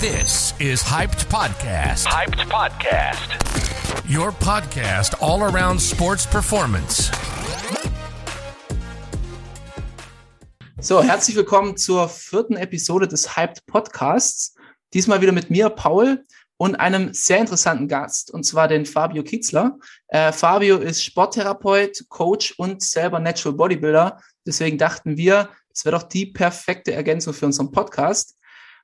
This is Hyped Podcast. Hyped Podcast. Your podcast all around sports performance. So, herzlich willkommen zur vierten Episode des Hyped Podcasts. Diesmal wieder mit mir, Paul, und einem sehr interessanten Gast, und zwar den Fabio Kitzler. Äh, Fabio ist Sporttherapeut, Coach und selber Natural Bodybuilder. Deswegen dachten wir, es wäre doch die perfekte Ergänzung für unseren Podcast.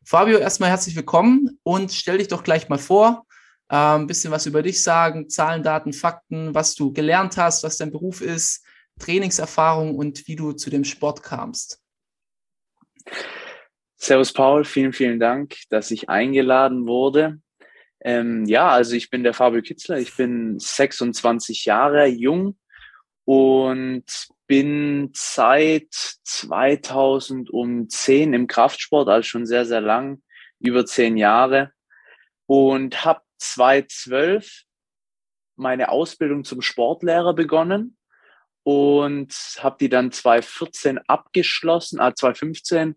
Fabio, erstmal herzlich willkommen und stell dich doch gleich mal vor, ein bisschen was über dich sagen, Zahlen, Daten, Fakten, was du gelernt hast, was dein Beruf ist, Trainingserfahrung und wie du zu dem Sport kamst. Servus Paul, vielen, vielen Dank, dass ich eingeladen wurde. Ähm, ja, also ich bin der Fabio Kitzler, ich bin 26 Jahre jung und bin seit 2010 im Kraftsport, also schon sehr, sehr lang, über zehn Jahre und habe 2012 meine Ausbildung zum Sportlehrer begonnen und habe die dann 2014 abgeschlossen, ah, 2015.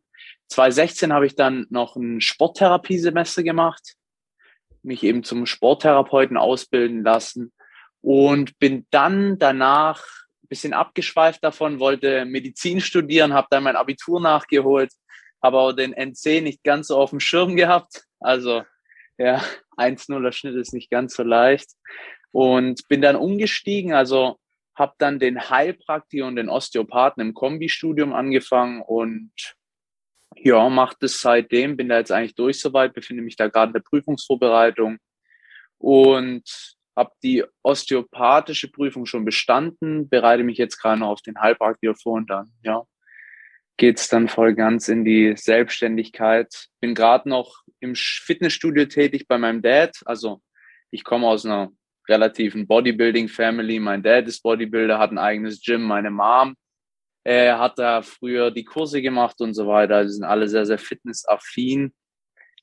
2016 habe ich dann noch ein Sporttherapiesemester gemacht, mich eben zum Sporttherapeuten ausbilden lassen und bin dann danach bisschen abgeschweift davon, wollte Medizin studieren, habe dann mein Abitur nachgeholt, habe aber den NC nicht ganz so auf dem Schirm gehabt. Also ja, 1-0er Schnitt ist nicht ganz so leicht. Und bin dann umgestiegen, also habe dann den Heilpraktiker und den Osteopathen im Kombistudium angefangen und ja, mache das seitdem, bin da jetzt eigentlich durch soweit, befinde mich da gerade in der Prüfungsvorbereitung und habe die osteopathische Prüfung schon bestanden, bereite mich jetzt gerade noch auf den Heilpraktiker vor und dann, ja, geht's dann voll ganz in die Selbstständigkeit. Bin gerade noch im Fitnessstudio tätig bei meinem Dad. Also ich komme aus einer relativen Bodybuilding-Family. Mein Dad ist Bodybuilder, hat ein eigenes Gym. Meine Mom äh, hat da früher die Kurse gemacht und so weiter. Die sind alle sehr, sehr fitnessaffin.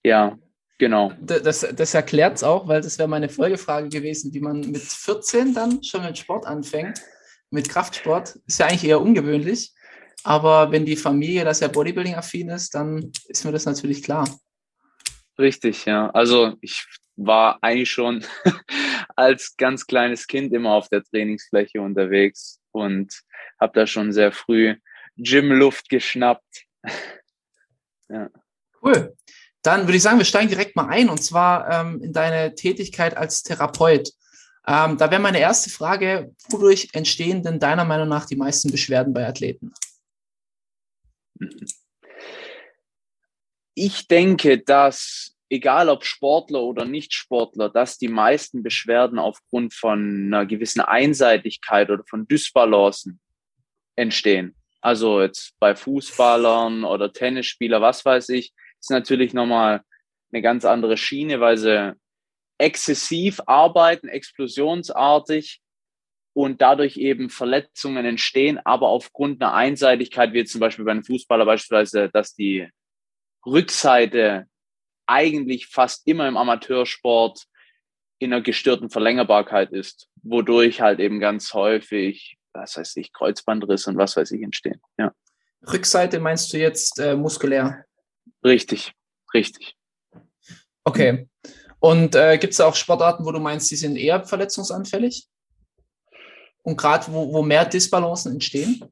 Ja, Genau. Das, das erklärt es auch, weil das wäre meine Folgefrage gewesen, wie man mit 14 dann schon mit Sport anfängt, mit Kraftsport. Ist ja eigentlich eher ungewöhnlich. Aber wenn die Familie das ja Bodybuilding-affin ist, dann ist mir das natürlich klar. Richtig, ja. Also ich war eigentlich schon als ganz kleines Kind immer auf der Trainingsfläche unterwegs und habe da schon sehr früh Gymluft geschnappt. ja. Cool. Dann würde ich sagen, wir steigen direkt mal ein und zwar ähm, in deine Tätigkeit als Therapeut. Ähm, da wäre meine erste Frage, wodurch entstehen denn deiner Meinung nach die meisten Beschwerden bei Athleten? Ich denke, dass egal ob Sportler oder Nicht-Sportler, dass die meisten Beschwerden aufgrund von einer gewissen Einseitigkeit oder von Dysbalancen entstehen. Also jetzt bei Fußballern oder Tennisspieler, was weiß ich, ist natürlich nochmal eine ganz andere Schiene, weil sie exzessiv arbeiten, explosionsartig und dadurch eben Verletzungen entstehen, aber aufgrund einer Einseitigkeit, wie zum Beispiel bei einem Fußballer beispielsweise, dass die Rückseite eigentlich fast immer im Amateursport in einer gestörten Verlängerbarkeit ist, wodurch halt eben ganz häufig, was weiß ich, Kreuzbandriss und was weiß ich entstehen. Ja. Rückseite meinst du jetzt äh, muskulär? Richtig, richtig. Okay. Und äh, gibt es auch Sportarten, wo du meinst, die sind eher verletzungsanfällig? Und gerade wo, wo mehr Disbalancen entstehen?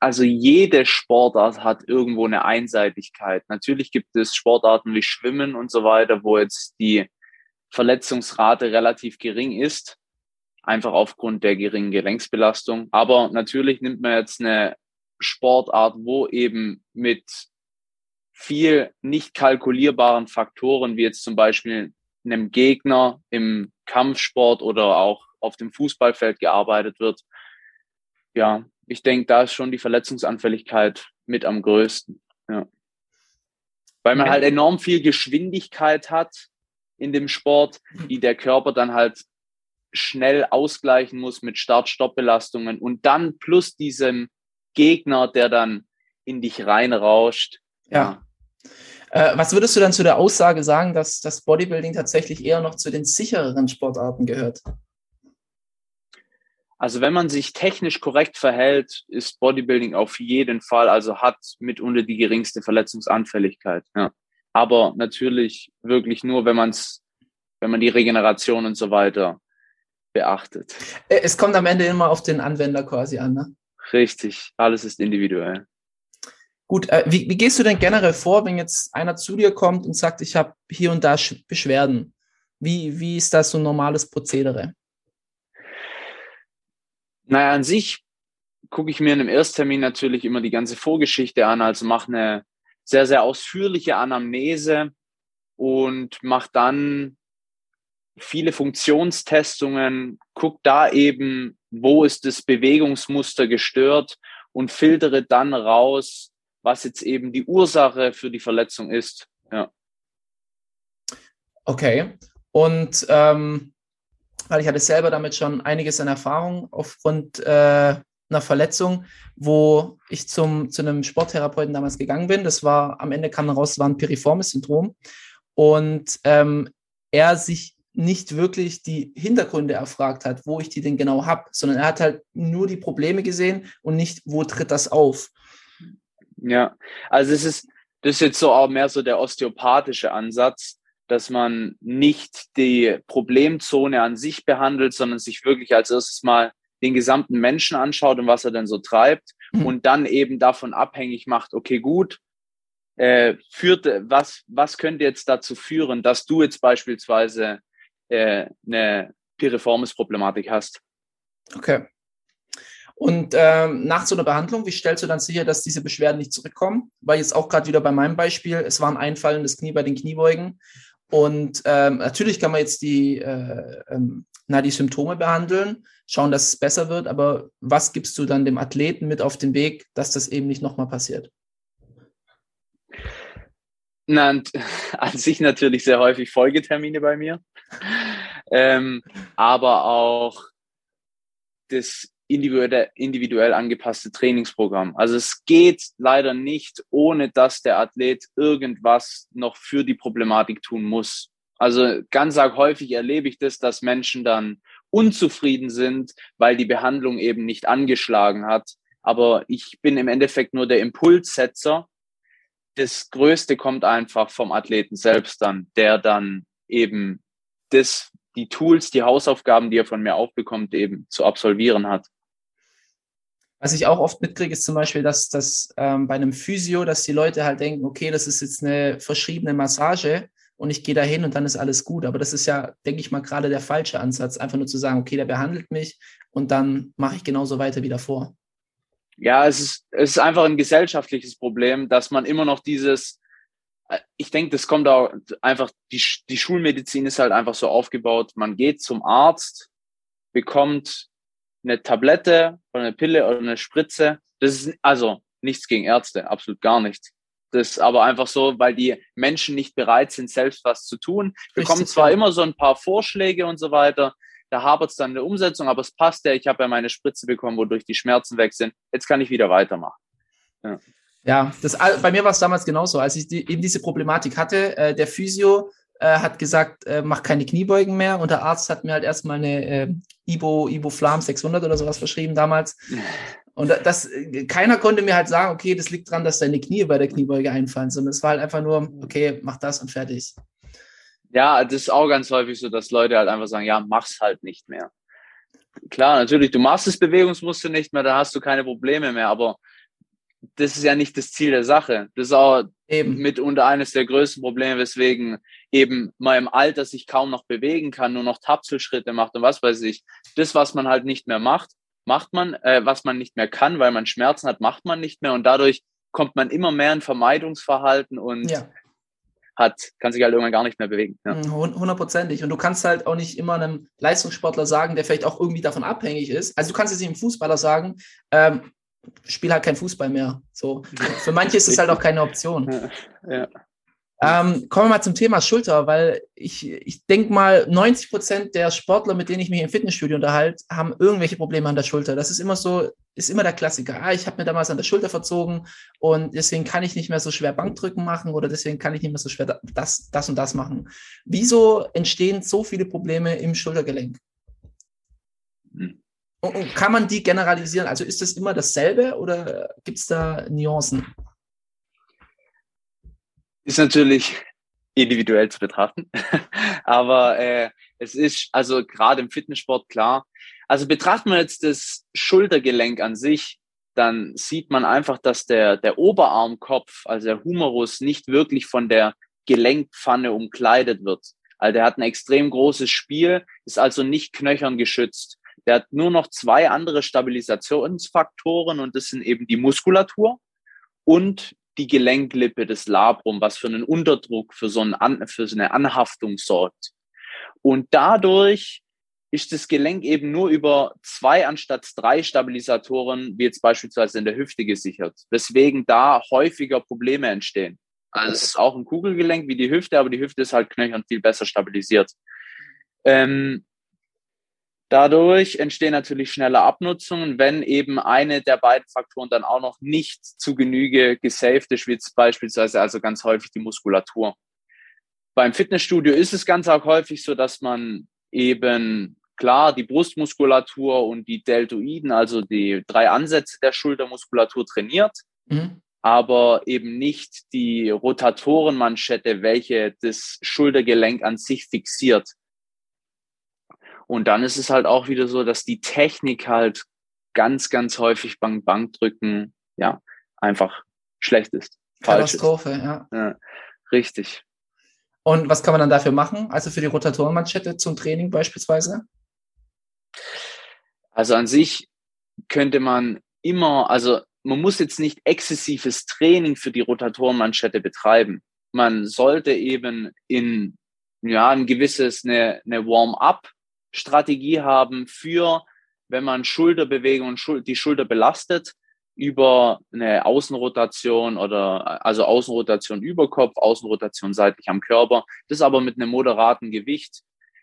Also jede Sportart hat irgendwo eine Einseitigkeit. Natürlich gibt es Sportarten wie Schwimmen und so weiter, wo jetzt die Verletzungsrate relativ gering ist, einfach aufgrund der geringen Gelenksbelastung. Aber natürlich nimmt man jetzt eine Sportart, wo eben mit viel nicht kalkulierbaren Faktoren, wie jetzt zum Beispiel einem Gegner im Kampfsport oder auch auf dem Fußballfeld gearbeitet wird. Ja, ich denke, da ist schon die Verletzungsanfälligkeit mit am größten. Ja. Weil man halt enorm viel Geschwindigkeit hat in dem Sport, die der Körper dann halt schnell ausgleichen muss mit Start-Stopp-Belastungen und dann plus diesem Gegner, der dann in dich reinrauscht. Ja. Äh, was würdest du dann zu der Aussage sagen, dass das Bodybuilding tatsächlich eher noch zu den sichereren Sportarten gehört? Also wenn man sich technisch korrekt verhält, ist Bodybuilding auf jeden Fall, also hat mitunter die geringste Verletzungsanfälligkeit. Ja. aber natürlich wirklich nur, wenn man es, wenn man die Regeneration und so weiter beachtet. Äh, es kommt am Ende immer auf den Anwender quasi an, ne? Richtig, alles ist individuell. Gut, äh, wie, wie, gehst du denn generell vor, wenn jetzt einer zu dir kommt und sagt, ich habe hier und da Beschwerden? Wie, wie ist das so ein normales Prozedere? Naja, an sich gucke ich mir in einem Ersttermin natürlich immer die ganze Vorgeschichte an, also mache eine sehr, sehr ausführliche Anamnese und mache dann viele Funktionstestungen, guck da eben, wo ist das Bewegungsmuster gestört und filtere dann raus, was jetzt eben die Ursache für die Verletzung ist. Ja. Okay. Und ähm, weil ich hatte selber damit schon einiges an Erfahrung aufgrund äh, einer Verletzung, wo ich zum, zu einem Sporttherapeuten damals gegangen bin. Das war, am Ende kam raus, es war ein piriformes Syndrom. Und ähm, er sich nicht wirklich die Hintergründe erfragt hat, wo ich die denn genau habe, sondern er hat halt nur die Probleme gesehen und nicht, wo tritt das auf. Ja, also es ist, das ist jetzt so auch mehr so der osteopathische Ansatz, dass man nicht die Problemzone an sich behandelt, sondern sich wirklich als erstes mal den gesamten Menschen anschaut und was er denn so treibt mhm. und dann eben davon abhängig macht, okay, gut, äh, führt, was, was könnte jetzt dazu führen, dass du jetzt beispielsweise äh, eine Piriformis-Problematik hast. Okay. Und ähm, nach so einer Behandlung, wie stellst du dann sicher, dass diese Beschwerden nicht zurückkommen? Weil jetzt auch gerade wieder bei meinem Beispiel, es war ein einfallendes Knie bei den Kniebeugen. Und ähm, natürlich kann man jetzt die, äh, ähm, na, die Symptome behandeln, schauen, dass es besser wird, aber was gibst du dann dem Athleten mit auf den Weg, dass das eben nicht nochmal passiert? Na, an sich natürlich sehr häufig Folgetermine bei mir, ähm, aber auch das individuell, angepasste Trainingsprogramm. Also es geht leider nicht, ohne dass der Athlet irgendwas noch für die Problematik tun muss. Also ganz arg häufig erlebe ich das, dass Menschen dann unzufrieden sind, weil die Behandlung eben nicht angeschlagen hat. Aber ich bin im Endeffekt nur der Impulssetzer das Größte kommt einfach vom Athleten selbst dann, der dann eben das, die Tools, die Hausaufgaben, die er von mir aufbekommt, eben zu absolvieren hat. Was ich auch oft mitkriege, ist zum Beispiel, dass das ähm, bei einem Physio, dass die Leute halt denken, okay, das ist jetzt eine verschriebene Massage und ich gehe da hin und dann ist alles gut. Aber das ist ja, denke ich mal, gerade der falsche Ansatz, einfach nur zu sagen, okay, der behandelt mich und dann mache ich genauso weiter wie davor ja, es ist, es ist einfach ein gesellschaftliches Problem, dass man immer noch dieses, ich denke, das kommt auch einfach, die, die Schulmedizin ist halt einfach so aufgebaut, man geht zum Arzt, bekommt eine Tablette oder eine Pille oder eine Spritze. Das ist also nichts gegen Ärzte, absolut gar nichts. Das ist aber einfach so, weil die Menschen nicht bereit sind, selbst was zu tun. Bekommen zwar immer so ein paar Vorschläge und so weiter, da hapert es dann in der Umsetzung, aber es passt ja. Ich habe ja meine Spritze bekommen, wodurch die Schmerzen weg sind. Jetzt kann ich wieder weitermachen. Ja, ja das, bei mir war es damals genauso. Als ich die, eben diese Problematik hatte, äh, der Physio äh, hat gesagt, äh, mach keine Kniebeugen mehr und der Arzt hat mir halt erstmal eine äh, Ibo, Ibo Flam 600 oder sowas verschrieben damals. Und das, keiner konnte mir halt sagen, okay, das liegt daran, dass deine Knie bei der Kniebeuge einfallen, sondern es war halt einfach nur, okay, mach das und fertig. Ja, das ist auch ganz häufig so, dass Leute halt einfach sagen, ja, mach's halt nicht mehr. Klar, natürlich, du machst das Bewegungsmuster nicht mehr, da hast du keine Probleme mehr, aber das ist ja nicht das Ziel der Sache. Das ist auch eben. mitunter eines der größten Probleme, weswegen eben man im Alter sich kaum noch bewegen kann, nur noch Tapselschritte macht und was weiß ich. Das, was man halt nicht mehr macht, macht man, äh, was man nicht mehr kann, weil man Schmerzen hat, macht man nicht mehr und dadurch kommt man immer mehr in Vermeidungsverhalten und ja hat, kann sich halt irgendwann gar nicht mehr bewegen. Ja. Mhm, hundertprozentig. Und du kannst halt auch nicht immer einem Leistungssportler sagen, der vielleicht auch irgendwie davon abhängig ist. Also du kannst jetzt nicht einem Fußballer sagen, ähm, spiel halt kein Fußball mehr. So. Für manche ist es halt auch keine Option. Ja. Ähm, kommen wir mal zum Thema Schulter, weil ich, ich denke mal, 90 Prozent der Sportler, mit denen ich mich im Fitnessstudio unterhalte, haben irgendwelche Probleme an der Schulter. Das ist immer so, ist immer der Klassiker. Ah, ich habe mir damals an der Schulter verzogen und deswegen kann ich nicht mehr so schwer Bankdrücken machen oder deswegen kann ich nicht mehr so schwer das, das und das machen. Wieso entstehen so viele Probleme im Schultergelenk? Und, kann man die generalisieren? Also ist das immer dasselbe oder gibt es da Nuancen? Ist natürlich individuell zu betrachten. Aber äh, es ist also gerade im Fitnesssport klar. Also betrachtet man jetzt das Schultergelenk an sich, dann sieht man einfach, dass der, der Oberarmkopf, also der Humerus, nicht wirklich von der Gelenkpfanne umkleidet wird. Also der hat ein extrem großes Spiel, ist also nicht knöchern geschützt. Der hat nur noch zwei andere Stabilisationsfaktoren und das sind eben die Muskulatur und die Gelenklippe des Labrum, was für einen Unterdruck, für so, einen für so eine Anhaftung sorgt. Und dadurch ist das Gelenk eben nur über zwei anstatt drei Stabilisatoren, wie jetzt beispielsweise in der Hüfte gesichert, weswegen da häufiger Probleme entstehen. Also es ist auch ein Kugelgelenk wie die Hüfte, aber die Hüfte ist halt knöchern viel besser stabilisiert. Ähm, dadurch entstehen natürlich schnelle Abnutzungen, wenn eben eine der beiden Faktoren dann auch noch nicht zu Genüge gesaved ist, wie beispielsweise also ganz häufig die Muskulatur. Beim Fitnessstudio ist es ganz auch häufig so, dass man eben klar die Brustmuskulatur und die Deltoiden, also die drei Ansätze der Schultermuskulatur trainiert. Mhm aber eben nicht die Rotatorenmanschette, welche das Schultergelenk an sich fixiert. Und dann ist es halt auch wieder so, dass die Technik halt ganz, ganz häufig beim Bankdrücken, ja, einfach schlecht ist. Katastrophe, ist. Ja. ja. Richtig. Und was kann man dann dafür machen? Also für die Rotatorenmanschette zum Training beispielsweise? Also an sich könnte man immer, also man muss jetzt nicht exzessives Training für die Rotatorenmanschette betreiben. Man sollte eben in ja ein gewisses eine, eine Warm-up-Strategie haben für, wenn man Schulterbewegung und die Schulter belastet, über eine Außenrotation oder also Außenrotation über Kopf, Außenrotation seitlich am Körper. Das aber mit einem moderaten Gewicht,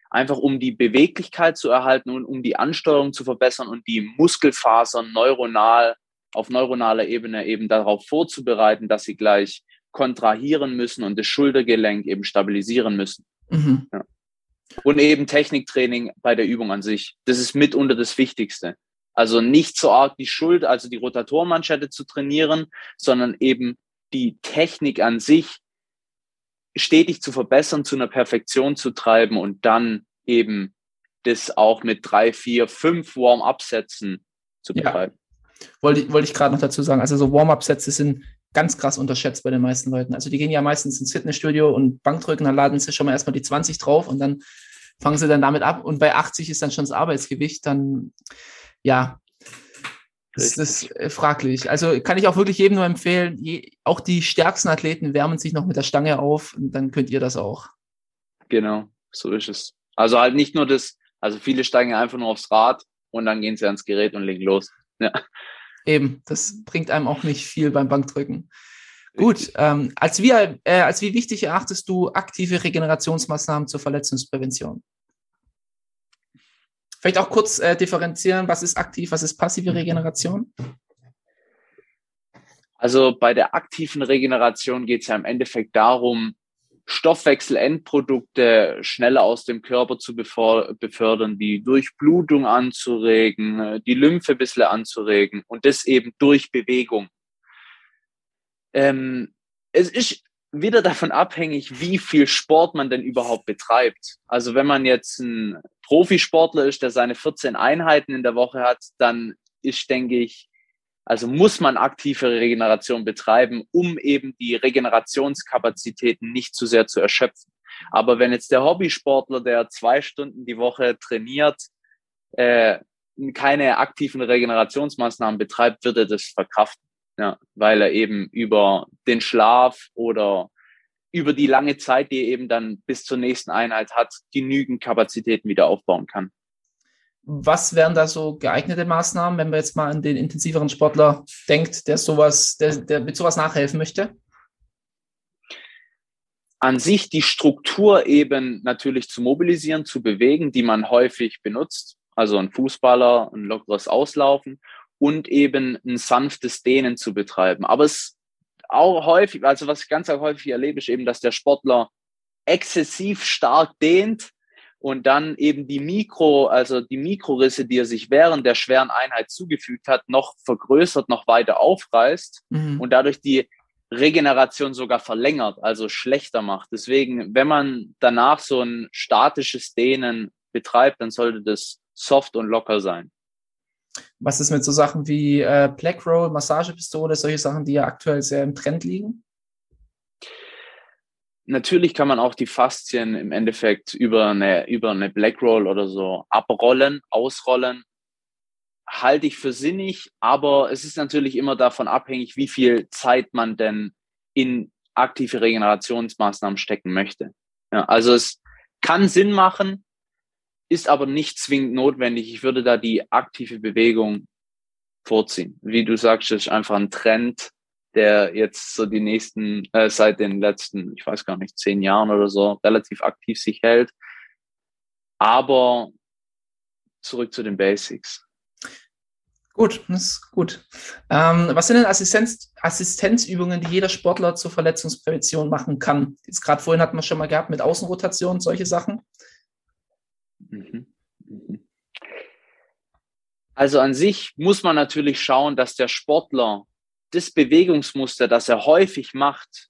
einfach um die Beweglichkeit zu erhalten und um die Ansteuerung zu verbessern und die Muskelfasern neuronal auf neuronaler Ebene eben darauf vorzubereiten, dass sie gleich kontrahieren müssen und das Schultergelenk eben stabilisieren müssen. Mhm. Ja. Und eben Techniktraining bei der Übung an sich. Das ist mitunter das Wichtigste. Also nicht so arg die Schuld, also die Rotatormanschette zu trainieren, sondern eben die Technik an sich stetig zu verbessern, zu einer Perfektion zu treiben und dann eben das auch mit drei, vier, fünf Warm-up-Sätzen zu betreiben. Wollte, wollte ich gerade noch dazu sagen. Also so Warm-up-Sätze sind ganz krass unterschätzt bei den meisten Leuten. Also die gehen ja meistens ins Fitnessstudio und Bankdrücken, dann laden sie schon mal erstmal die 20 drauf und dann fangen sie dann damit ab. Und bei 80 ist dann schon das Arbeitsgewicht, dann ja, ist das äh, fraglich. Also kann ich auch wirklich jedem nur empfehlen, je, auch die stärksten Athleten wärmen sich noch mit der Stange auf und dann könnt ihr das auch. Genau, so ist es. Also halt nicht nur das, also viele steigen einfach nur aufs Rad und dann gehen sie ans Gerät und legen los. Ja. Eben, das bringt einem auch nicht viel beim Bankdrücken. Gut, ähm, als, wie, äh, als wie wichtig erachtest du aktive Regenerationsmaßnahmen zur Verletzungsprävention? Vielleicht auch kurz äh, differenzieren, was ist aktiv, was ist passive Regeneration? Also bei der aktiven Regeneration geht es ja im Endeffekt darum, Stoffwechselendprodukte schneller aus dem Körper zu befördern, die Durchblutung anzuregen, die Lymphe ein bisschen anzuregen und das eben durch Bewegung. Ähm, es ist wieder davon abhängig, wie viel Sport man denn überhaupt betreibt. Also wenn man jetzt ein Profisportler ist, der seine 14 Einheiten in der Woche hat, dann ist, denke ich, also muss man aktive Regeneration betreiben, um eben die Regenerationskapazitäten nicht zu sehr zu erschöpfen. Aber wenn jetzt der Hobbysportler, der zwei Stunden die Woche trainiert, äh, keine aktiven Regenerationsmaßnahmen betreibt, wird er das verkraften, ja, weil er eben über den Schlaf oder über die lange Zeit, die er eben dann bis zur nächsten Einheit hat, genügend Kapazitäten wieder aufbauen kann. Was wären da so geeignete Maßnahmen, wenn man jetzt mal an den intensiveren Sportler denkt, der sowas, der, der mit sowas nachhelfen möchte? An sich die Struktur eben natürlich zu mobilisieren, zu bewegen, die man häufig benutzt. Also ein Fußballer, ein lockeres Auslaufen und eben ein sanftes Dehnen zu betreiben. Aber es auch häufig, also was ich ganz häufig erlebe, ist eben, dass der Sportler exzessiv stark dehnt und dann eben die Mikro, also die Mikrorisse, die er sich während der schweren Einheit zugefügt hat, noch vergrößert, noch weiter aufreißt mhm. und dadurch die Regeneration sogar verlängert, also schlechter macht. Deswegen, wenn man danach so ein statisches Dehnen betreibt, dann sollte das soft und locker sein. Was ist mit so Sachen wie äh, Black Roll, Massagepistole, solche Sachen, die ja aktuell sehr im Trend liegen? Natürlich kann man auch die Faszien im Endeffekt über eine, über eine Black Roll oder so abrollen, ausrollen. Halte ich für sinnig, aber es ist natürlich immer davon abhängig, wie viel Zeit man denn in aktive Regenerationsmaßnahmen stecken möchte. Ja, also es kann Sinn machen, ist aber nicht zwingend notwendig. Ich würde da die aktive Bewegung vorziehen. Wie du sagst, ist einfach ein Trend, der jetzt so die nächsten, äh, seit den letzten, ich weiß gar nicht, zehn Jahren oder so, relativ aktiv sich hält. Aber zurück zu den Basics. Gut, das ist gut. Ähm, was sind denn Assistenz, Assistenzübungen, die jeder Sportler zur Verletzungsprävention machen kann? Jetzt gerade vorhin hatten wir schon mal gehabt mit Außenrotation, solche Sachen. Mhm. Mhm. Also an sich muss man natürlich schauen, dass der Sportler das Bewegungsmuster, das er häufig macht,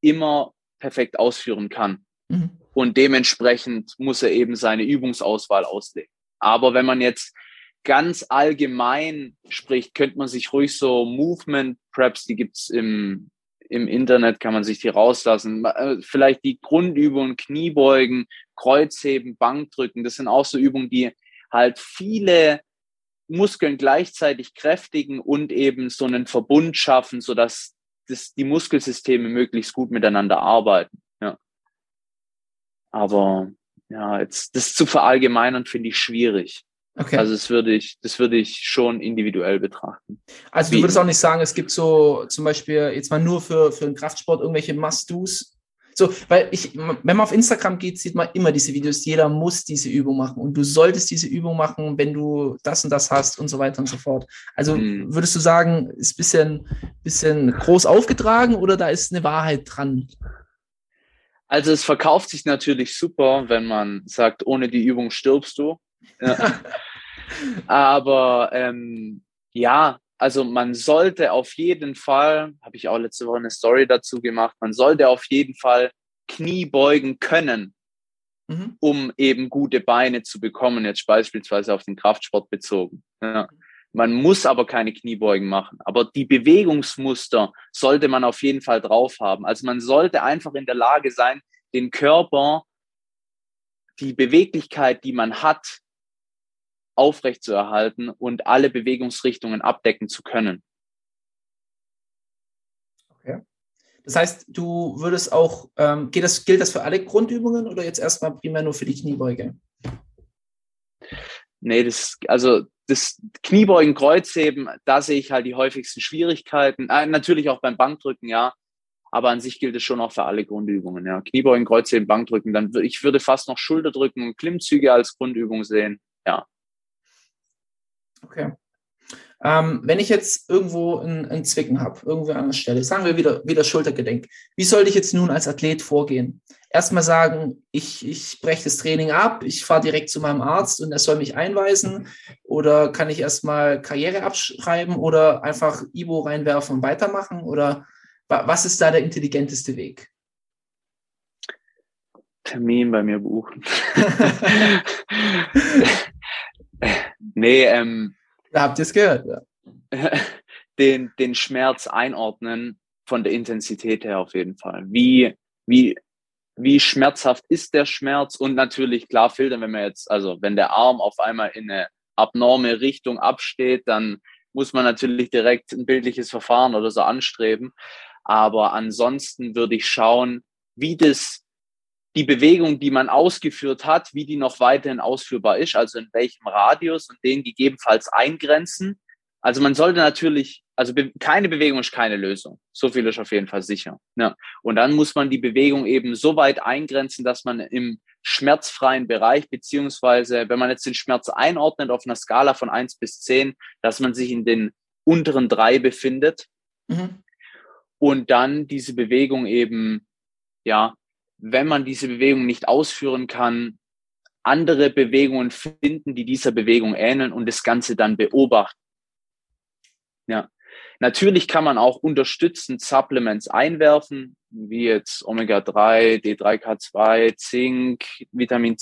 immer perfekt ausführen kann. Mhm. Und dementsprechend muss er eben seine Übungsauswahl auslegen. Aber wenn man jetzt ganz allgemein spricht, könnte man sich ruhig so Movement Preps, die gibt's im, im Internet, kann man sich die rauslassen. Äh, vielleicht die Grundübungen, Kniebeugen, Kreuzheben, Bankdrücken, das sind auch so Übungen, die halt viele Muskeln gleichzeitig kräftigen und eben so einen Verbund schaffen, sodass das, die Muskelsysteme möglichst gut miteinander arbeiten. Ja. Aber ja, jetzt das zu verallgemeinern finde ich schwierig. Okay. Also das würde ich, das würde ich schon individuell betrachten. Also du würdest auch nicht sagen, es gibt so zum Beispiel jetzt mal nur für, für den Kraftsport irgendwelche Must-Dos, so, weil ich, wenn man auf Instagram geht, sieht man immer diese Videos. Jeder muss diese Übung machen und du solltest diese Übung machen, wenn du das und das hast und so weiter und so fort. Also mhm. würdest du sagen, ist bisschen, bisschen groß aufgetragen oder da ist eine Wahrheit dran? Also es verkauft sich natürlich super, wenn man sagt, ohne die Übung stirbst du. Aber ähm, ja, also man sollte auf jeden Fall, habe ich auch letzte Woche eine Story dazu gemacht, man sollte auf jeden Fall Knie beugen können, mhm. um eben gute Beine zu bekommen, jetzt beispielsweise auf den Kraftsport bezogen. Ja. Man muss aber keine Kniebeugen machen. Aber die Bewegungsmuster sollte man auf jeden Fall drauf haben. Also man sollte einfach in der Lage sein, den Körper, die Beweglichkeit, die man hat, aufrechtzuerhalten und alle Bewegungsrichtungen abdecken zu können. Okay. Das heißt, du würdest auch, ähm, geht das, gilt das für alle Grundübungen oder jetzt erstmal primär nur für die Kniebeuge? Nee, das, also das Kniebeugen, Kreuzheben, da sehe ich halt die häufigsten Schwierigkeiten. Äh, natürlich auch beim Bankdrücken, ja. Aber an sich gilt es schon auch für alle Grundübungen, ja. Kniebeugen, Kreuzheben, Bankdrücken. Dann, ich würde fast noch Schulterdrücken und Klimmzüge als Grundübung sehen. Ja. Okay. Ähm, wenn ich jetzt irgendwo ein, Zwicken habe, irgendwo an der Stelle, sagen wir wieder, wieder Schultergedenk, wie sollte ich jetzt nun als Athlet vorgehen? Erstmal sagen, ich, ich breche das Training ab, ich fahre direkt zu meinem Arzt und er soll mich einweisen oder kann ich erstmal Karriere abschreiben oder einfach Ibo reinwerfen und weitermachen oder was ist da der intelligenteste Weg? Termin bei mir buchen. nee, ähm, da habt ihr es gehört, ja. Den, den Schmerz einordnen von der Intensität her auf jeden Fall. Wie, wie, wie schmerzhaft ist der Schmerz und natürlich klar filtern, wenn man jetzt, also wenn der Arm auf einmal in eine abnorme Richtung absteht, dann muss man natürlich direkt ein bildliches Verfahren oder so anstreben. Aber ansonsten würde ich schauen, wie das die Bewegung, die man ausgeführt hat, wie die noch weiterhin ausführbar ist, also in welchem Radius und den gegebenenfalls eingrenzen. Also man sollte natürlich, also keine Bewegung ist keine Lösung. So viel ist auf jeden Fall sicher. Ja. Und dann muss man die Bewegung eben so weit eingrenzen, dass man im schmerzfreien Bereich, beziehungsweise wenn man jetzt den Schmerz einordnet auf einer Skala von eins bis zehn, dass man sich in den unteren drei befindet. Mhm. Und dann diese Bewegung eben, ja, wenn man diese Bewegung nicht ausführen kann, andere Bewegungen finden, die dieser Bewegung ähneln und das Ganze dann beobachten. Ja. Natürlich kann man auch unterstützend Supplements einwerfen, wie jetzt Omega-3, D3K2, Zink, Vitamin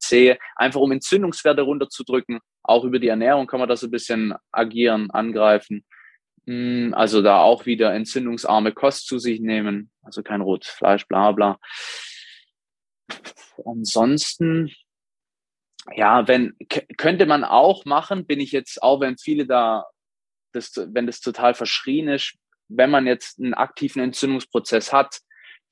C, einfach um Entzündungswerte runterzudrücken. Auch über die Ernährung kann man das ein bisschen agieren, angreifen. Hm, also da auch wieder entzündungsarme Kost zu sich nehmen, also kein rotes Fleisch, bla bla. Ansonsten, ja, wenn könnte man auch machen, bin ich jetzt, auch wenn viele da, das, wenn das total verschrien ist, wenn man jetzt einen aktiven Entzündungsprozess hat,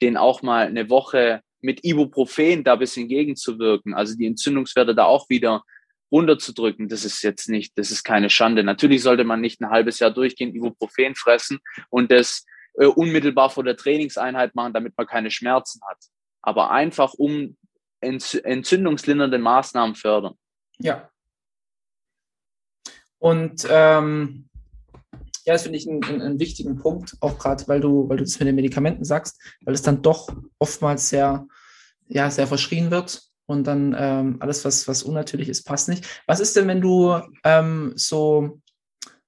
den auch mal eine Woche mit Ibuprofen da ein bisschen gegenzuwirken, also die Entzündungswerte da auch wieder runterzudrücken, das ist jetzt nicht, das ist keine Schande. Natürlich sollte man nicht ein halbes Jahr durchgehend Ibuprofen fressen und das äh, unmittelbar vor der Trainingseinheit machen, damit man keine Schmerzen hat. Aber einfach um entzündungslindernde Maßnahmen fördern. Ja. Und ähm, ja, das finde ich einen, einen, wichtigen Punkt, auch gerade, weil du, weil du das mit den Medikamenten sagst, weil es dann doch oftmals sehr, ja, sehr verschrien wird und dann ähm, alles, was, was unnatürlich ist, passt nicht. Was ist denn, wenn du ähm, so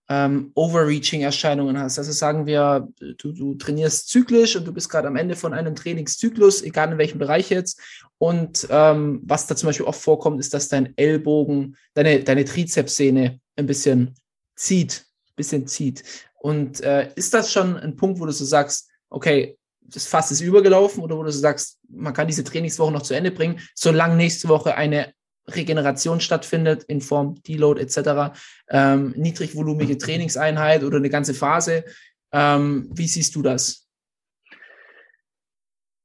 ähm, Overreaching-Erscheinungen hast? Also sagen wir, du, du trainierst zyklisch und du bist gerade am Ende von einem Trainingszyklus, egal in welchem Bereich jetzt. Und ähm, was da zum Beispiel oft vorkommt, ist, dass dein Ellbogen, deine, deine Trizepssehne ein bisschen zieht bisschen zieht. Und äh, ist das schon ein Punkt, wo du so sagst, okay, das Fass ist übergelaufen oder wo du sagst, man kann diese Trainingswoche noch zu Ende bringen, solange nächste Woche eine Regeneration stattfindet in Form Deload etc., ähm, niedrigvolumige Trainingseinheit oder eine ganze Phase. Ähm, wie siehst du das?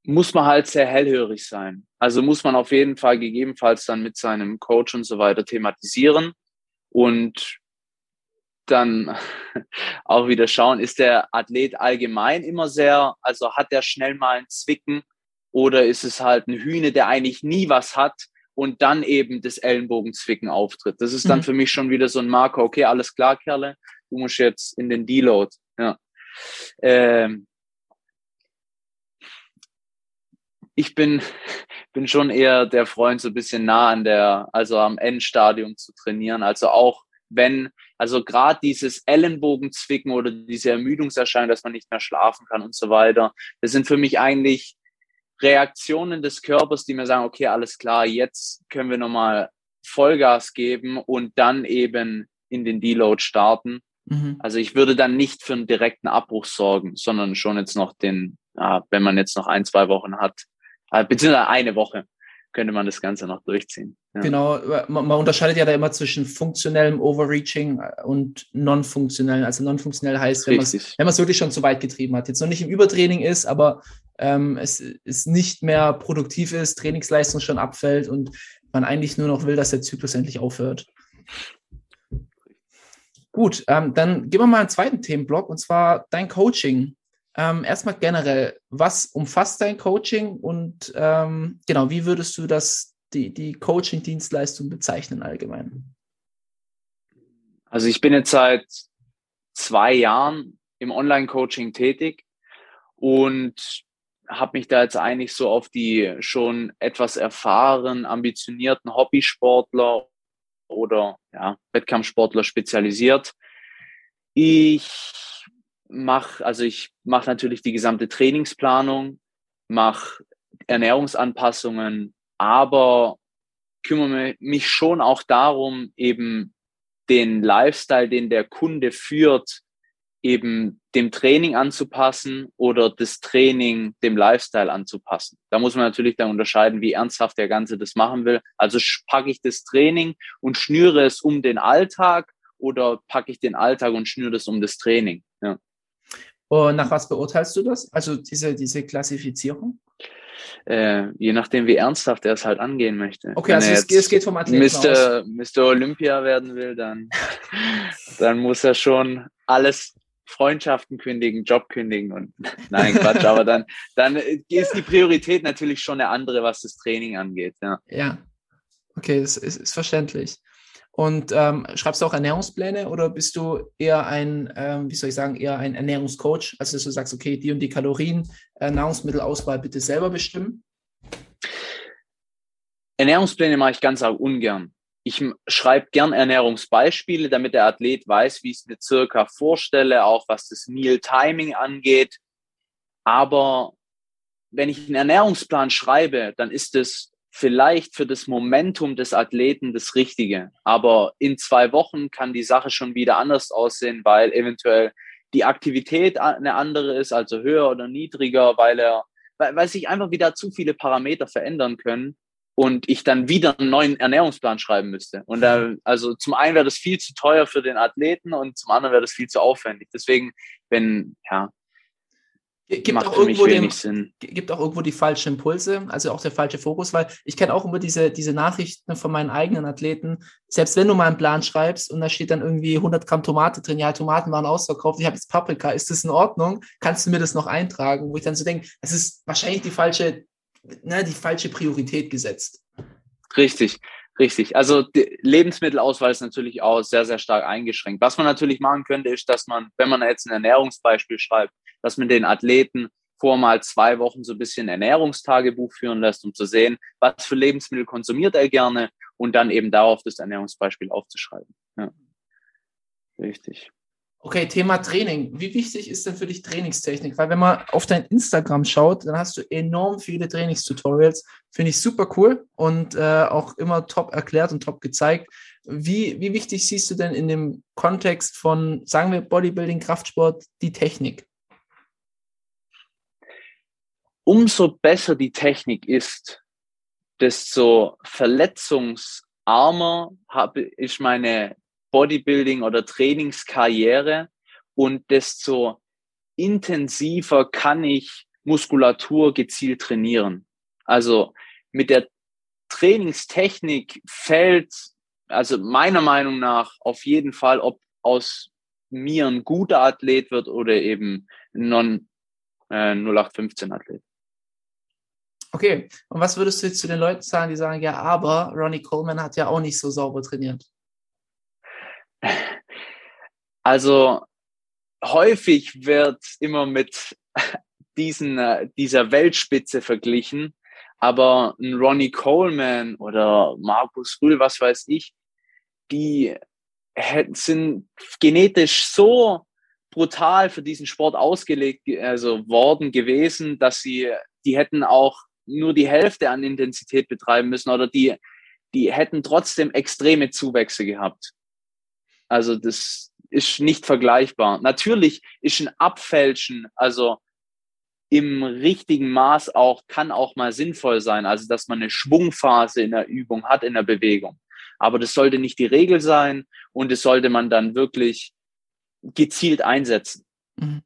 Muss man halt sehr hellhörig sein. Also muss man auf jeden Fall gegebenenfalls dann mit seinem Coach und so weiter thematisieren und dann auch wieder schauen, ist der Athlet allgemein immer sehr, also hat der schnell mal ein Zwicken oder ist es halt ein Hühne, der eigentlich nie was hat und dann eben das Ellenbogenzwicken auftritt. Das ist dann mhm. für mich schon wieder so ein Marker, okay, alles klar, Kerle, du musst jetzt in den Deload. Ja. Ähm, ich bin, bin schon eher der Freund, so ein bisschen nah an der, also am Endstadium zu trainieren. Also auch wenn, also gerade dieses Ellenbogenzwicken oder diese Ermüdungserscheinung, dass man nicht mehr schlafen kann und so weiter, das sind für mich eigentlich Reaktionen des Körpers, die mir sagen, okay, alles klar, jetzt können wir nochmal Vollgas geben und dann eben in den Deload starten. Mhm. Also ich würde dann nicht für einen direkten Abbruch sorgen, sondern schon jetzt noch den, wenn man jetzt noch ein, zwei Wochen hat, äh, beziehungsweise eine Woche, könnte man das Ganze noch durchziehen. Ja. Genau, man, man, unterscheidet ja da immer zwischen funktionellem Overreaching und non-funktionellen. Also non-funktionell heißt, wenn man es wirklich schon zu weit getrieben hat. Jetzt noch nicht im Übertraining ist, aber ähm, es, es nicht mehr produktiv ist, Trainingsleistung schon abfällt und man eigentlich nur noch will, dass der Zyklus endlich aufhört. Gut, ähm, dann gehen wir mal einen zweiten Themenblock und zwar dein Coaching. Ähm, erstmal generell, was umfasst dein Coaching und ähm, genau, wie würdest du das, die, die Coaching-Dienstleistung bezeichnen allgemein? Also ich bin jetzt seit zwei Jahren im Online-Coaching tätig und habe mich da jetzt eigentlich so auf die schon etwas erfahren, ambitionierten Hobbysportler oder ja, Wettkampfsportler spezialisiert. Ich mache, also ich mache natürlich die gesamte Trainingsplanung, mache Ernährungsanpassungen, aber kümmere mich schon auch darum, eben den Lifestyle, den der Kunde führt, eben dem Training anzupassen oder das Training dem Lifestyle anzupassen. Da muss man natürlich dann unterscheiden, wie ernsthaft der Ganze das machen will. Also packe ich das Training und schnüre es um den Alltag oder packe ich den Alltag und schnüre das um das Training. Und nach was beurteilst du das? Also diese, diese Klassifizierung? Äh, je nachdem, wie ernsthaft er es halt angehen möchte. Okay, Wenn also es, es, geht vom Athleten Mr. aus. Mr. Olympia werden will, dann, dann muss er schon alles Freundschaften kündigen, Job kündigen und nein, Quatsch, aber dann, dann ist die Priorität natürlich schon eine andere, was das Training angeht. Ja, ja. okay, das ist, ist verständlich. Und ähm, schreibst du auch Ernährungspläne oder bist du eher ein, ähm, wie soll ich sagen, eher ein Ernährungscoach? Also dass du sagst, okay, die und die Kalorien, äh, Nahrungsmittelauswahl bitte selber bestimmen? Ernährungspläne mache ich ganz auch ungern. ich schreibe gern Ernährungsbeispiele, damit der Athlet weiß, wie ich es mir circa vorstelle, auch was das Meal Timing angeht. Aber wenn ich einen Ernährungsplan schreibe, dann ist es vielleicht für das Momentum des Athleten das Richtige. Aber in zwei Wochen kann die Sache schon wieder anders aussehen, weil eventuell die Aktivität eine andere ist, also höher oder niedriger, weil er, weil, weil sich einfach wieder zu viele Parameter verändern können und ich dann wieder einen neuen Ernährungsplan schreiben müsste. Und da, also zum einen wäre das viel zu teuer für den Athleten und zum anderen wäre das viel zu aufwendig. Deswegen, wenn, ja, Gibt auch, irgendwo den, gibt auch irgendwo die falschen Impulse, also auch der falsche Fokus, weil ich kenne auch immer diese, diese Nachrichten von meinen eigenen Athleten. Selbst wenn du mal einen Plan schreibst und da steht dann irgendwie 100 Gramm Tomate drin, ja, Tomaten waren ausverkauft, ich habe jetzt Paprika, ist das in Ordnung? Kannst du mir das noch eintragen? Wo ich dann so denke, das ist wahrscheinlich die falsche, ne, die falsche Priorität gesetzt. Richtig, richtig. Also die Lebensmittelauswahl ist natürlich auch sehr, sehr stark eingeschränkt. Was man natürlich machen könnte, ist, dass man, wenn man jetzt ein Ernährungsbeispiel schreibt, dass man den Athleten vor mal zwei Wochen so ein bisschen Ernährungstagebuch führen lässt, um zu sehen, was für Lebensmittel konsumiert er gerne und dann eben darauf das Ernährungsbeispiel aufzuschreiben. Ja. Richtig. Okay, Thema Training. Wie wichtig ist denn für dich Trainingstechnik? Weil wenn man auf dein Instagram schaut, dann hast du enorm viele Trainingstutorials. Finde ich super cool und äh, auch immer top erklärt und top gezeigt. Wie, wie wichtig siehst du denn in dem Kontext von, sagen wir, Bodybuilding, Kraftsport, die Technik? Umso besser die Technik ist, desto verletzungsarmer habe ich meine Bodybuilding oder Trainingskarriere und desto intensiver kann ich Muskulatur gezielt trainieren. Also mit der Trainingstechnik fällt, also meiner Meinung nach auf jeden Fall, ob aus mir ein guter Athlet wird oder eben ein non äh, 0815 Athlet. Okay, und was würdest du jetzt zu den Leuten sagen, die sagen, ja, aber Ronnie Coleman hat ja auch nicht so sauber trainiert? Also häufig wird immer mit diesen, äh, dieser Weltspitze verglichen, aber ein Ronnie Coleman oder Markus Rühl, was weiß ich, die sind genetisch so brutal für diesen Sport ausgelegt also worden gewesen, dass sie die hätten auch nur die Hälfte an Intensität betreiben müssen oder die, die hätten trotzdem extreme Zuwächse gehabt. Also das ist nicht vergleichbar. Natürlich ist ein Abfälschen, also im richtigen Maß auch, kann auch mal sinnvoll sein. Also, dass man eine Schwungphase in der Übung hat, in der Bewegung. Aber das sollte nicht die Regel sein und das sollte man dann wirklich gezielt einsetzen. Mhm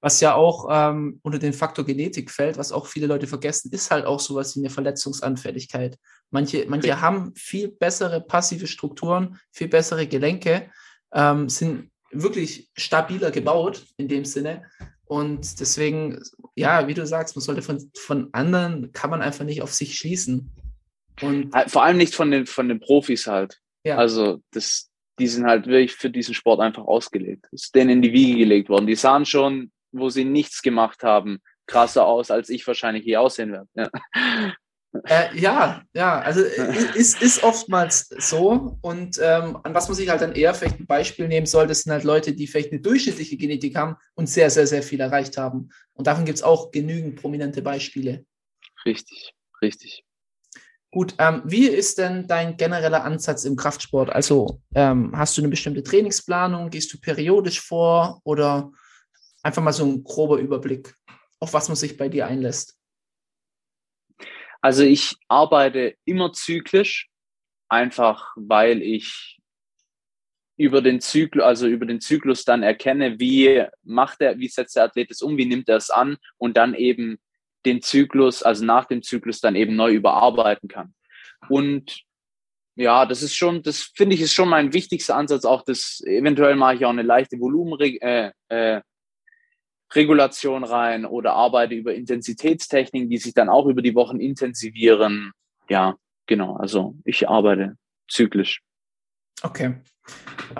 was ja auch ähm, unter den Faktor Genetik fällt, was auch viele Leute vergessen, ist halt auch sowas wie eine Verletzungsanfälligkeit. Manche, manche okay. haben viel bessere passive Strukturen, viel bessere Gelenke, ähm, sind wirklich stabiler gebaut in dem Sinne. Und deswegen, ja, wie du sagst, man sollte von, von anderen, kann man einfach nicht auf sich schließen. Und Vor allem nicht von den, von den Profis halt. Ja. Also das, die sind halt wirklich für diesen Sport einfach ausgelegt. ist denen in die Wiege gelegt worden. Die sahen schon wo sie nichts gemacht haben, krasser aus, als ich wahrscheinlich hier aussehen werde. Ja. Äh, ja, ja, also ist, ist oftmals so. Und ähm, an was man sich halt dann eher vielleicht ein Beispiel nehmen soll, das sind halt Leute, die vielleicht eine durchschnittliche Genetik haben und sehr, sehr, sehr viel erreicht haben. Und davon gibt es auch genügend prominente Beispiele. Richtig, richtig. Gut, ähm, wie ist denn dein genereller Ansatz im Kraftsport? Also ähm, hast du eine bestimmte Trainingsplanung? Gehst du periodisch vor oder Einfach mal so ein grober Überblick, auf was man sich bei dir einlässt. Also ich arbeite immer zyklisch, einfach weil ich über den Zyklus, also über den Zyklus dann erkenne, wie macht er, wie setzt der Athlet es um, wie nimmt er es an und dann eben den Zyklus, also nach dem Zyklus dann eben neu überarbeiten kann. Und ja, das ist schon, das finde ich ist schon mein wichtigster Ansatz. Auch das, eventuell mache ich auch eine leichte Volumen, äh, äh, Regulation rein oder arbeite über Intensitätstechniken, die sich dann auch über die Wochen intensivieren. Ja, genau. Also ich arbeite zyklisch. Okay.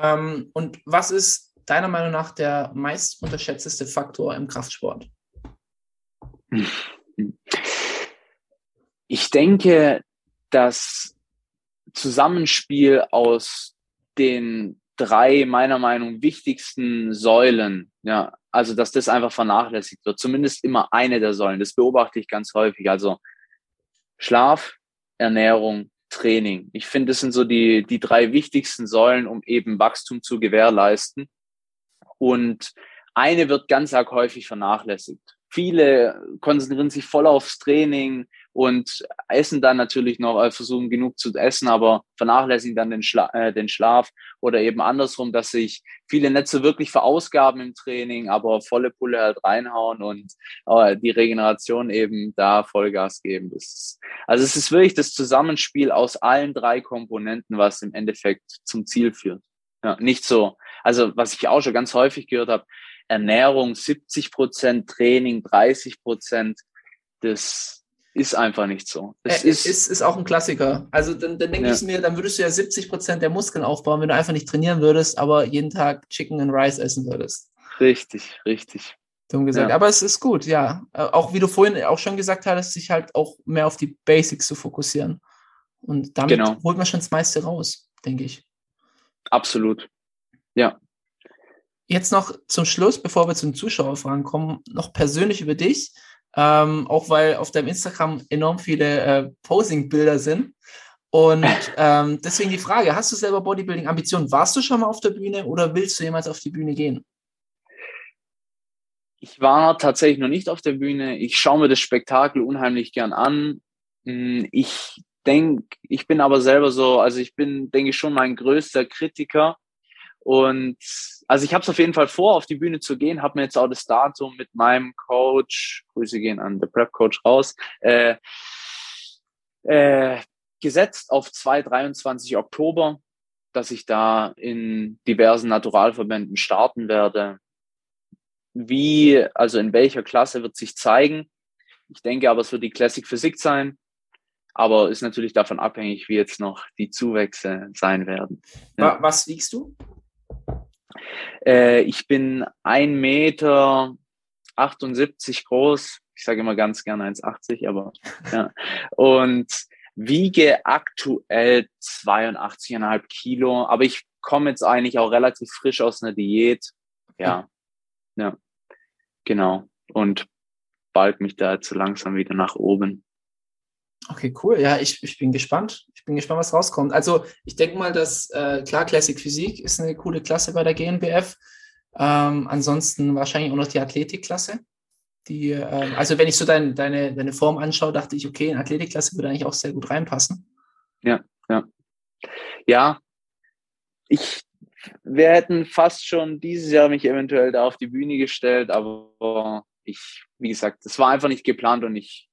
Ähm, und was ist deiner Meinung nach der meist unterschätzteste Faktor im Kraftsport? Ich denke, dass Zusammenspiel aus den drei meiner Meinung nach wichtigsten Säulen, ja, also dass das einfach vernachlässigt wird, zumindest immer eine der Säulen. Das beobachte ich ganz häufig. Also Schlaf, Ernährung, Training. Ich finde, das sind so die, die drei wichtigsten Säulen, um eben Wachstum zu gewährleisten. Und eine wird ganz arg häufig vernachlässigt. Viele konzentrieren sich voll aufs Training und essen dann natürlich noch, äh, versuchen genug zu essen, aber vernachlässigen dann den, Schla äh, den Schlaf oder eben andersrum, dass sich viele so wirklich verausgaben im Training, aber volle Pulle halt reinhauen und äh, die Regeneration eben da Vollgas geben. Das also es ist wirklich das Zusammenspiel aus allen drei Komponenten, was im Endeffekt zum Ziel führt. Ja, nicht so, also was ich auch schon ganz häufig gehört habe, Ernährung 70 Prozent, Training 30 Prozent, das ist einfach nicht so. Es äh, ist, ist, ist auch ein Klassiker. Also dann, dann denke ja. ich mir, dann würdest du ja 70 Prozent der Muskeln aufbauen, wenn du einfach nicht trainieren würdest, aber jeden Tag Chicken and Rice essen würdest. Richtig, richtig. Dumm gesagt. Ja. Aber es ist gut, ja. Äh, auch wie du vorhin auch schon gesagt hattest, sich halt auch mehr auf die Basics zu fokussieren. Und damit genau. holt man schon das meiste raus, denke ich. Absolut. Ja. Jetzt noch zum Schluss, bevor wir zu den Zuschauerfragen kommen, noch persönlich über dich. Ähm, auch weil auf deinem Instagram enorm viele äh, Posing-Bilder sind. Und ähm, deswegen die Frage: Hast du selber Bodybuilding-Ambitionen? Warst du schon mal auf der Bühne oder willst du jemals auf die Bühne gehen? Ich war tatsächlich noch nicht auf der Bühne. Ich schaue mir das Spektakel unheimlich gern an. Hm, ich denke, ich bin aber selber so, also ich bin, denke ich, schon mein größter Kritiker. Und also ich habe es auf jeden Fall vor, auf die Bühne zu gehen, habe mir jetzt auch das Datum mit meinem Coach, Grüße gehen an The Prep Coach raus, äh, äh, gesetzt auf 2, Oktober, dass ich da in diversen Naturalverbänden starten werde. Wie, also in welcher Klasse wird sich zeigen. Ich denke aber, es wird die Classic Physik sein. Aber ist natürlich davon abhängig, wie jetzt noch die Zuwächse sein werden. Ja. Was wiegst du? Äh, ich bin ein Meter 78 groß. Ich sage immer ganz gerne 1,80, aber ja. Und wiege aktuell 82,5 Kilo. Aber ich komme jetzt eigentlich auch relativ frisch aus einer Diät. Ja, ja, genau. Und bald mich da jetzt so langsam wieder nach oben. Okay, cool. Ja, ich, ich bin gespannt. Bin gespannt, was rauskommt. Also ich denke mal, dass äh, klar, Classic Physik ist eine coole Klasse bei der GNBF. Ähm, ansonsten wahrscheinlich auch noch die Athletikklasse. Die, äh, also wenn ich so dein, deine, deine Form anschaue, dachte ich, okay, in Athletikklasse würde eigentlich auch sehr gut reinpassen. Ja, ja. Ja, ich, wir hätten fast schon dieses Jahr mich eventuell da auf die Bühne gestellt, aber ich, wie gesagt, es war einfach nicht geplant und ich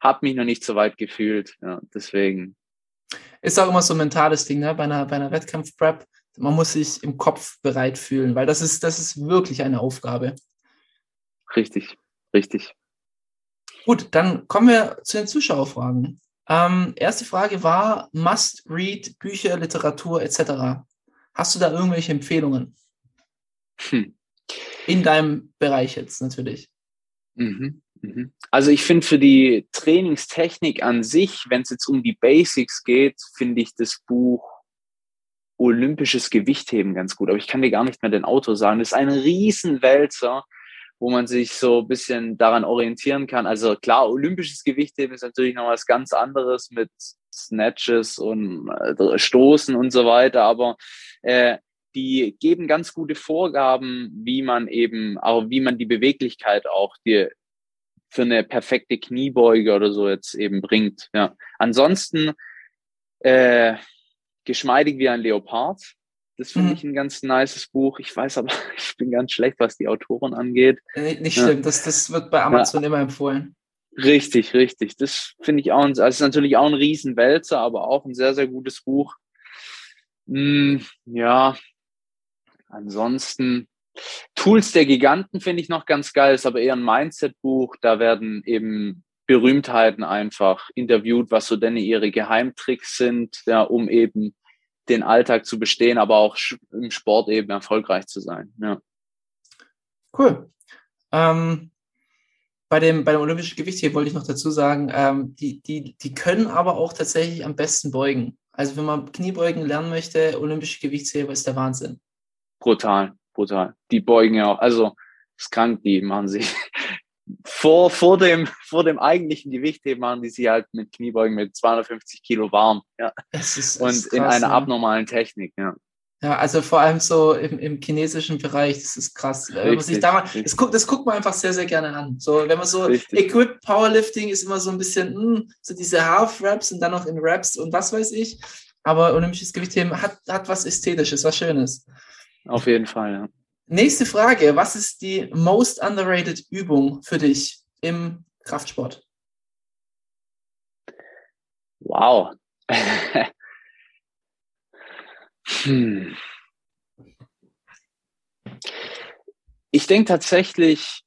habe mich noch nicht so weit gefühlt. Ja, deswegen. Ist auch immer so ein mentales Ding, ne? Bei einer, bei einer Wettkampf-Prep. Man muss sich im Kopf bereit fühlen, weil das ist, das ist wirklich eine Aufgabe. Richtig, richtig. Gut, dann kommen wir zu den Zuschauerfragen. Ähm, erste Frage war Must-Read, Bücher, Literatur etc. Hast du da irgendwelche Empfehlungen? Hm. In deinem Bereich jetzt natürlich. Mhm. Mhm. Also ich finde für die Trainingstechnik an sich, wenn es jetzt um die Basics geht, finde ich das Buch Olympisches Gewichtheben ganz gut. Aber ich kann dir gar nicht mehr den Autor sagen. Das ist ein Riesenwälzer, wo man sich so ein bisschen daran orientieren kann. Also klar, olympisches Gewichtheben ist natürlich noch was ganz anderes mit Snatches und äh, Stoßen und so weiter. Aber äh, die geben ganz gute Vorgaben, wie man eben, auch wie man die Beweglichkeit auch die für eine perfekte Kniebeuge oder so jetzt eben bringt. Ja. Ansonsten äh, geschmeidig wie ein Leopard. Das finde mhm. ich ein ganz nices Buch. Ich weiß aber, ich bin ganz schlecht, was die Autoren angeht. Nicht, nicht schlimm, das, das wird bei Amazon ja. immer empfohlen. Richtig, richtig. Das finde ich auch, ein, also ist natürlich auch ein Riesenwälzer, aber auch ein sehr, sehr gutes Buch. Hm, ja, ansonsten, Tools der Giganten finde ich noch ganz geil, ist aber eher ein Mindset-Buch. Da werden eben Berühmtheiten einfach interviewt, was so denn ihre Geheimtricks sind, ja, um eben den Alltag zu bestehen, aber auch im Sport eben erfolgreich zu sein. Ja. Cool. Ähm, bei dem, bei dem olympischen Gewicht hier wollte ich noch dazu sagen, ähm, die, die, die können aber auch tatsächlich am besten beugen. Also wenn man Kniebeugen lernen möchte, olympische Gewichtsheber ist der Wahnsinn. Brutal, brutal. Die beugen ja auch, also ist krank, die machen sich vor, vor dem, vor dem eigentlichen Gewichtheben machen die sich halt mit Kniebeugen mit 250 Kilo warm, ja. Es ist, es Und ist in krass, einer ja. abnormalen Technik, ja. Ja, also vor allem so im, im chinesischen Bereich, das ist krass. Wenn man sich Richtig, da mal, richtig. das, guckt, das guckt man einfach sehr, sehr gerne an. So, wenn man so Richtig. Equip Powerlifting ist immer so ein bisschen, hm, so diese Half-Raps und dann noch in Raps und was weiß ich. Aber olympisches Gewichtheben hat, hat was Ästhetisches, was Schönes. Auf jeden Fall, ja. Nächste Frage. Was ist die most underrated Übung für dich im Kraftsport? Wow. hm. Ich denke tatsächlich,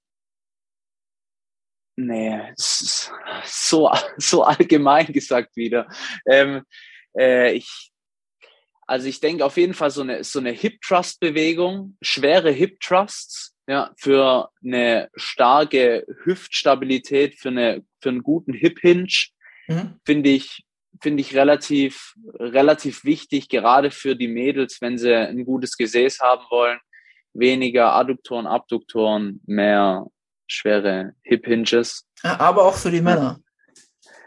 nee, so, so allgemein gesagt wieder. Ähm, äh, ich, also ich denke auf jeden Fall so eine, so eine Hip-Thrust-Bewegung, schwere Hip-Thrusts, ja, für eine starke Hüftstabilität, für, eine, für einen guten Hip-Hinge, Mhm. finde ich, finde ich relativ, relativ wichtig, gerade für die Mädels, wenn sie ein gutes Gesäß haben wollen. Weniger Adduktoren, Abduktoren, mehr schwere Hip Hinges. Aber auch für die Männer.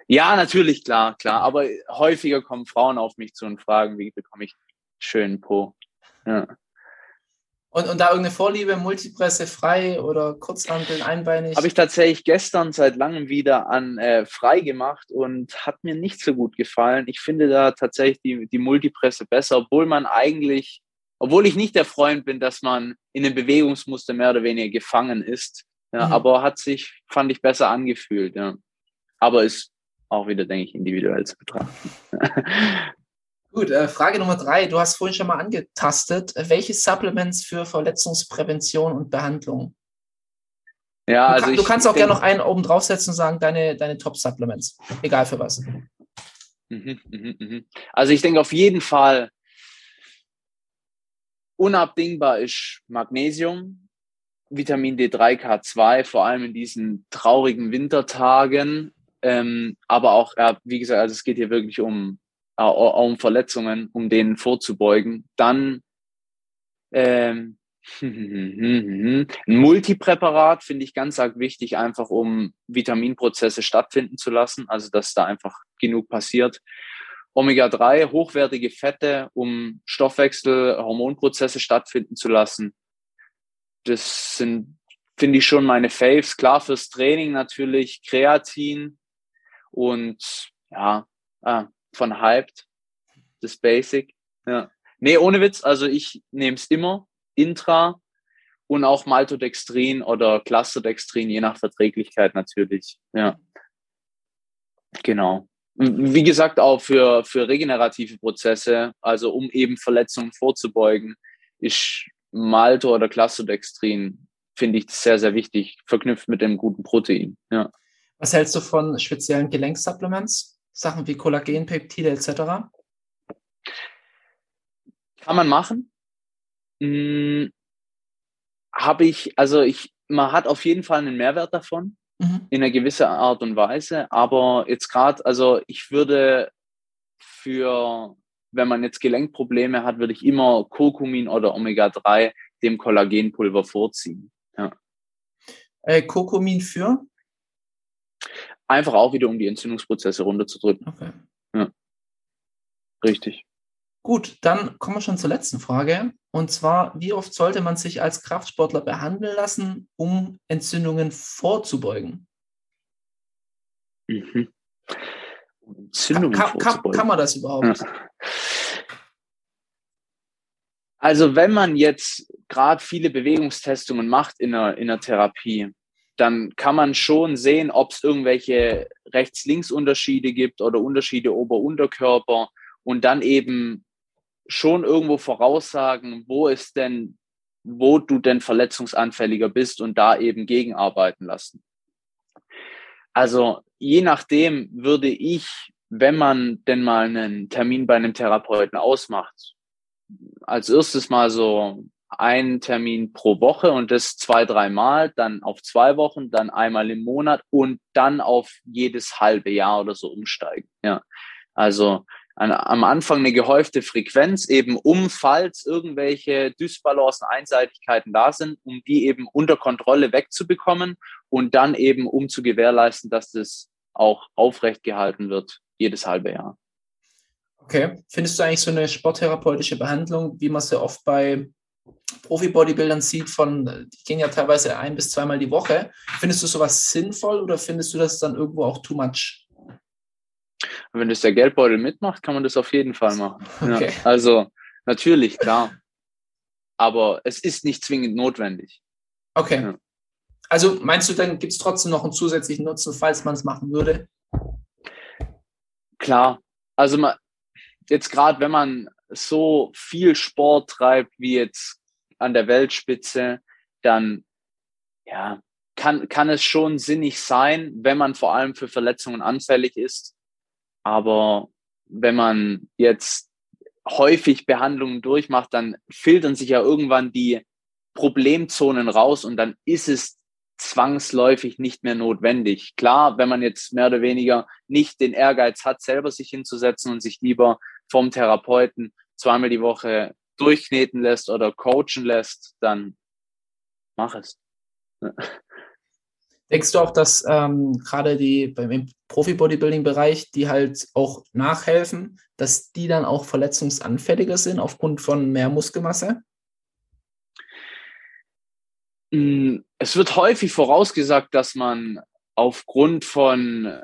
Ja, natürlich, klar, klar. Aber häufiger kommen Frauen auf mich zu und fragen, wie bekomme ich einen schönen Po. Ja. Und, und da irgendeine Vorliebe, Multipresse frei oder Kurzhanteln, einbeinig? Habe ich tatsächlich gestern seit langem wieder an äh, frei gemacht und hat mir nicht so gut gefallen. Ich finde da tatsächlich die, die Multipresse besser, obwohl man eigentlich, obwohl ich nicht der Freund bin, dass man in einem Bewegungsmuster mehr oder weniger gefangen ist. Ja, Mhm. Aber hat sich, fand ich, besser angefühlt. Ja. Aber ist auch wieder, denke ich, individuell zu betrachten. Gut, äh, Frage Nummer drei. Du hast vorhin schon mal angetastet. Welche Supplements für Verletzungsprävention und Behandlung? ja, Du, also kann, ich du kannst auch gerne noch einen oben draufsetzen und sagen, deine, deine Top-Supplements. Egal für was. Mhm, mhm, mhm. Also ich denke auf jeden Fall, unabdingbar ist Magnesium, Vitamin D3, K2, vor allem in diesen traurigen Wintertagen. Ähm, aber auch, ja, wie gesagt, also es geht hier wirklich um, äh, um Verletzungen, um denen vorzubeugen. Dann ähm, ein Multipräparat finde ich ganz arg wichtig, einfach um Vitaminprozesse stattfinden zu lassen, also dass da einfach genug passiert. Omega-3, hochwertige Fette, um Stoffwechsel, Hormonprozesse stattfinden zu lassen. Das sind, finde ich schon meine Faves. Klar fürs Training natürlich Kreatin und ja, ah, von Hyped, das Basic. Ja. Nee, ohne Witz, also ich nehme es immer, Intra und auch Maltodextrin oder Clusterdextrin, je nach Verträglichkeit natürlich. Ja. Genau. Wie gesagt, auch für, für regenerative Prozesse, also um eben Verletzungen vorzubeugen, ist Malto oder Clusterdextrin, finde ich sehr, sehr wichtig, verknüpft mit dem guten Protein. Ja. Was hältst du von speziellen Gelenksupplements? Sachen wie Kollagen, Peptide etc.? Kann man machen. Hm, Habe ich, also ich, man hat auf jeden Fall einen Mehrwert davon Mhm. in einer gewissen Art und Weise. Aber jetzt gerade, also ich würde für, wenn man jetzt Gelenkprobleme hat, würde ich immer Kurkumin oder Omega-3 dem Kollagenpulver vorziehen. Äh, Kurkumin für? Einfach auch wieder, um die Entzündungsprozesse runterzudrücken. Okay. Richtig. Gut, dann kommen wir schon zur letzten Frage. Und zwar, wie oft sollte man sich als Kraftsportler behandeln lassen, um Entzündungen vorzubeugen? Mhm. Kann, Entzündungen kann, kann, vorzubeugen. kann man das überhaupt? Ja. Also wenn man jetzt gerade viele Bewegungstestungen macht in einer, in einer Therapie, dann kann man schon sehen, ob es irgendwelche Rechts-Links-Unterschiede gibt oder Unterschiede Ober-Unterkörper und dann eben schon irgendwo voraussagen, wo ist denn, wo du denn verletzungsanfälliger bist und da eben gegenarbeiten lassen. Also je nachdem würde ich, wenn man denn mal einen Termin bei einem Therapeuten ausmacht, als erstes mal so einen Termin pro Woche und das zwei, dreimal, dann auf zwei Wochen, dann einmal im Monat und dann auf jedes halbe Jahr oder so umsteigen. Ja. Also an, am Anfang eine gehäufte Frequenz, eben um, falls irgendwelche Dysbalancen, Einseitigkeiten da sind, um die eben unter Kontrolle wegzubekommen und dann eben um zu gewährleisten, dass das auch aufrecht gehalten wird, jedes halbe Jahr. Okay. Findest du eigentlich so eine sporttherapeutische Behandlung, wie man sie oft bei Profi-Bodybuildern sieht, von, die gehen ja teilweise ein bis zweimal die Woche. Findest du sowas sinnvoll oder findest du das dann irgendwo auch too much? Wenn das der Geldbeutel mitmacht, kann man das auf jeden Fall machen. Okay. Ja, also natürlich, klar. Aber es ist nicht zwingend notwendig. Okay. Ja. Also meinst du, dann gibt es trotzdem noch einen zusätzlichen Nutzen, falls man es machen würde? Klar. Also man, jetzt gerade, wenn man so viel Sport treibt wie jetzt an der Weltspitze, dann ja, kann, kann es schon sinnig sein, wenn man vor allem für Verletzungen anfällig ist. Aber wenn man jetzt häufig Behandlungen durchmacht, dann filtern sich ja irgendwann die Problemzonen raus und dann ist es zwangsläufig nicht mehr notwendig. Klar, wenn man jetzt mehr oder weniger nicht den Ehrgeiz hat, selber sich hinzusetzen und sich lieber vom Therapeuten zweimal die Woche durchkneten lässt oder coachen lässt, dann mach es. Denkst du auch, dass ähm, gerade die beim Profi-Bodybuilding-Bereich, die halt auch nachhelfen, dass die dann auch verletzungsanfälliger sind aufgrund von mehr Muskelmasse? Mm, es wird häufig vorausgesagt, dass man aufgrund von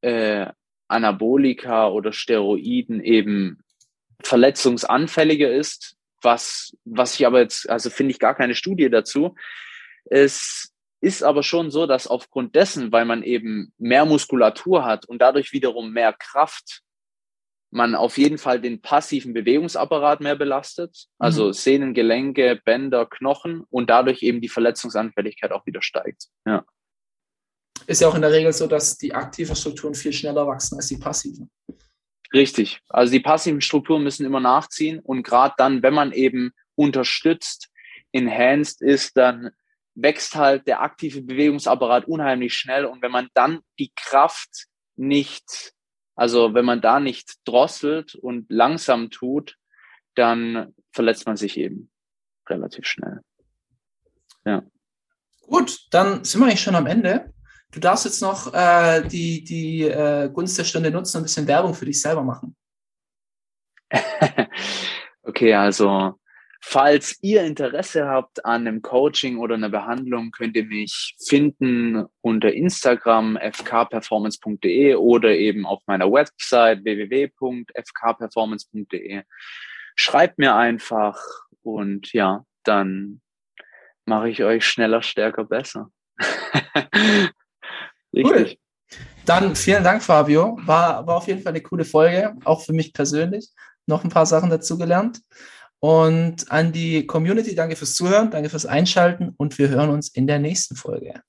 äh, Anabolika oder Steroiden eben verletzungsanfälliger ist, was, was ich aber jetzt, also finde ich gar keine Studie dazu. Es ist aber schon so, dass aufgrund dessen, weil man eben mehr Muskulatur hat und dadurch wiederum mehr Kraft, man auf jeden Fall den passiven Bewegungsapparat mehr belastet, also mhm. Sehnen, Gelenke, Bänder, Knochen und dadurch eben die Verletzungsanfälligkeit auch wieder steigt. Ja. Ist ja auch in der Regel so, dass die aktiven Strukturen viel schneller wachsen als die passiven. Richtig. Also die passiven Strukturen müssen immer nachziehen und gerade dann, wenn man eben unterstützt, enhanced ist, dann wächst halt der aktive Bewegungsapparat unheimlich schnell und wenn man dann die Kraft nicht, also wenn man da nicht drosselt und langsam tut, dann verletzt man sich eben relativ schnell. Ja. Gut, dann sind wir eigentlich schon am Ende. Du darfst jetzt noch äh, die, die äh, Gunst der Stunde nutzen und ein bisschen Werbung für dich selber machen. okay, also falls ihr Interesse habt an einem Coaching oder einer Behandlung, könnt ihr mich finden unter Instagram fkperformance.de oder eben auf meiner Website www.fkperformance.de. Schreibt mir einfach und ja, dann mache ich euch schneller, stärker, besser. Richtig. Cool. Dann vielen Dank, Fabio. War, war auf jeden Fall eine coole Folge, auch für mich persönlich. Noch ein paar Sachen dazugelernt. Und an die Community, danke fürs Zuhören, danke fürs Einschalten und wir hören uns in der nächsten Folge.